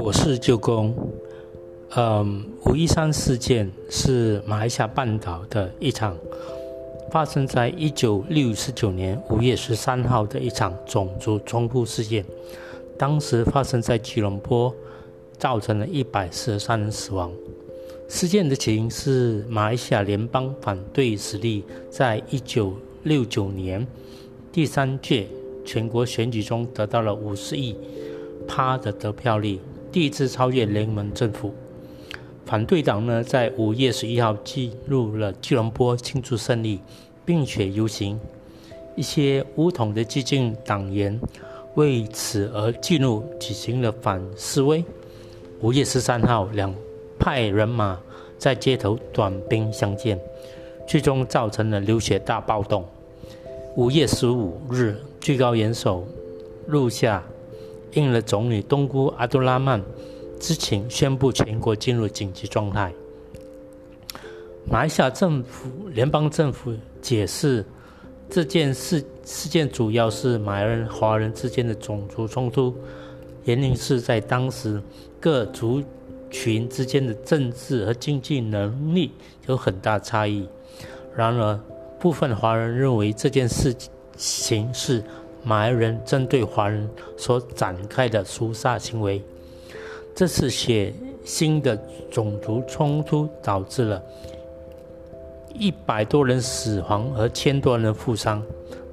我是舅公。嗯，五一三事件是马来西亚半岛的一场发生在一九六九年五月十三号的一场种族冲突事件。当时发生在吉隆坡，造成了一百四十三人死亡。事件的起因是马来西亚联邦反对势力在一九六九年第三届全国选举中得到了五十亿趴的得票率，第一次超越联盟政府。反对党呢，在五月十一号进入了吉隆坡庆祝胜利，并且游行。一些乌统的激进党员为此而进入，举行了反示威。五月十三号，两派人马在街头短兵相见，最终造成了流血大暴动。五月十五日，最高元首录下应了总理东姑阿杜拉曼。之请宣布全国进入紧急状态。马来西亚政府、联邦政府解释，这件事事件主要是马来人、华人之间的种族冲突，原因是在当时各族群之间的政治和经济能力有很大差异。然而，部分华人认为这件事情是马来人针对华人所展开的屠杀行为。这次血腥的种族冲突导致了一百多人死亡和千多人负伤，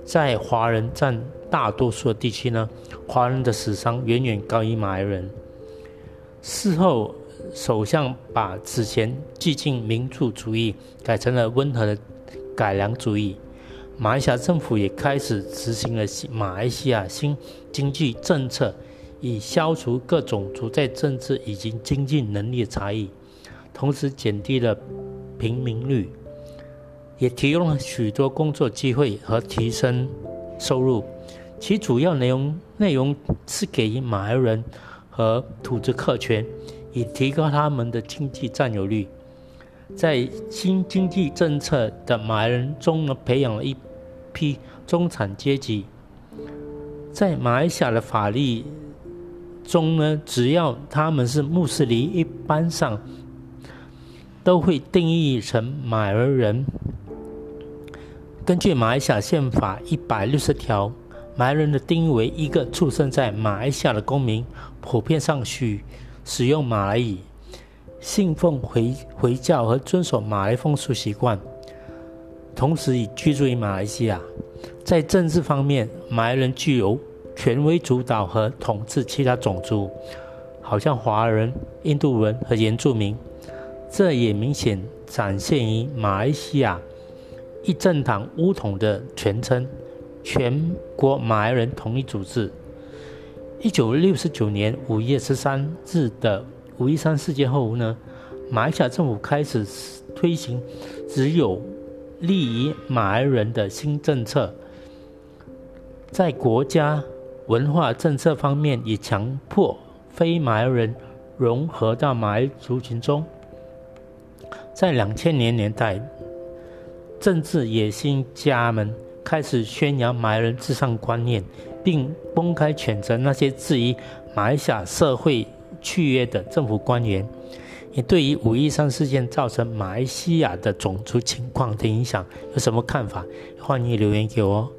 在华人占大多数的地区呢，华人的死伤远远高于马来人。事后，首相把此前激进民主主义改成了温和的改良主义。马来西亚政府也开始执行了马来西亚新经济政策。以消除各种族在政治以及经济能力的差异，同时减低了贫民率，也提供了许多工作机会和提升收入。其主要内容内容是给予马来人和土著客权，以提高他们的经济占有率。在新经济政策的马来人中呢，培养了一批中产阶级。在马来西亚的法律。中呢，只要他们是穆斯林，一般上都会定义成马来人。根据马来西亚宪法一百六十条，马来人的定义为一个出生在马来西亚的公民，普遍上需使用马来语，信奉回回教和遵守马来风俗习惯，同时已居住于马来西亚。在政治方面，马来人具有。权威主导和统治其他种族，好像华人、印度人和原住民，这也明显展现于马来西亚一政党乌统的全称——全国马来人统一组织。一九六九年五月十三日的五一三事件后呢，马来西亚政府开始推行只有利于马来人的新政策，在国家。文化政策方面，也强迫非马来人融合到马来族群中。在两千年年代，政治野心家们开始宣扬马来人至上观念，并公开谴责那些质疑马来西亚社会契约的政府官员。你对于五一三事件造成马来西亚的种族情况的影响有什么看法？欢迎留言给我。